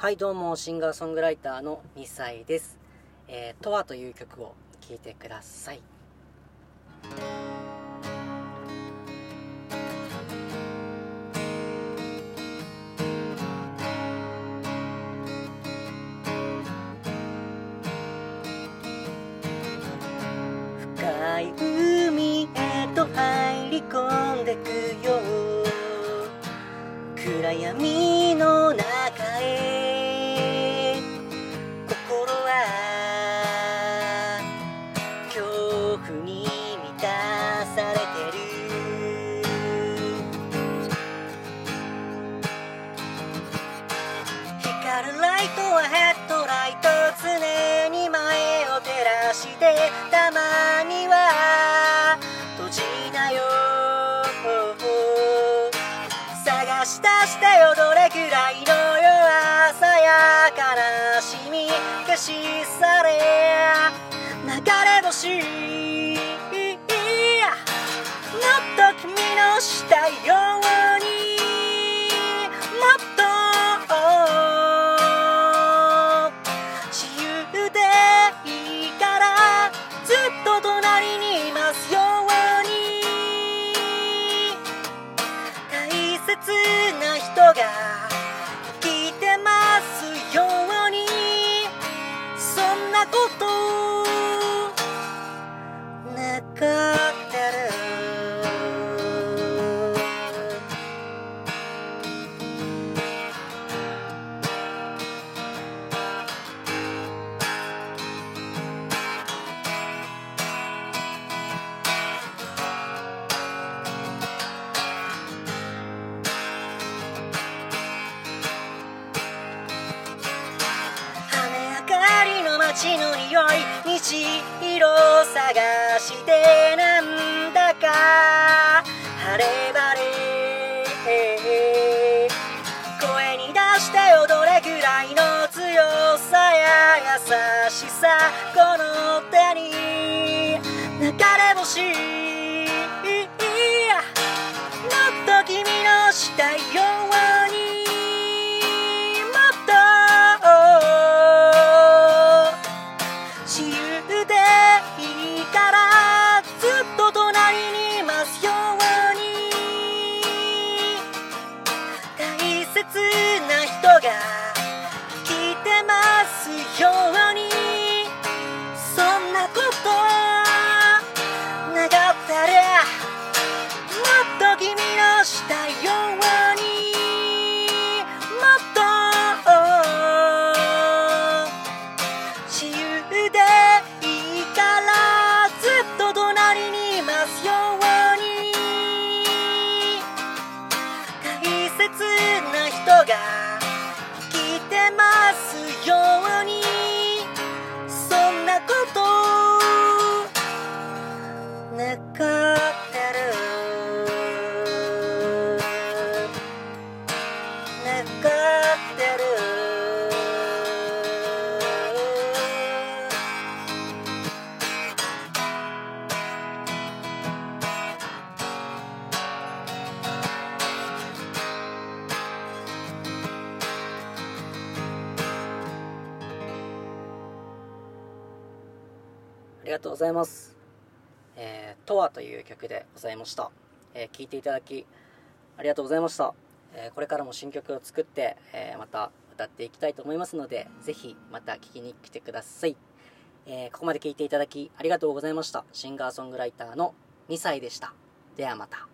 はいどうもシンガーソングライターの2歳です「えー、とわ」という曲を聴いてください。深い海へと入り込んでくよ。暗闇のたまには閉じなよ探し出してよどれくらいの弱さや悲しみ消し去れ流れ星。もっと君のし切な人が街の匂い虹色を探してなんだか。晴れ晴れ。声に出してよどれくらいの強さや優しさこの手に。流れ星。なありがとうございます。えー、とはという曲でございました。えー、聴いていただきありがとうございました。えーこれからも新曲を作って、えーまた歌っていきたいと思いますので、ぜひまた聴きに来てください。えーここまで聴いていただきありがとうございました。シンガーソングライターの2歳でした。ではまた。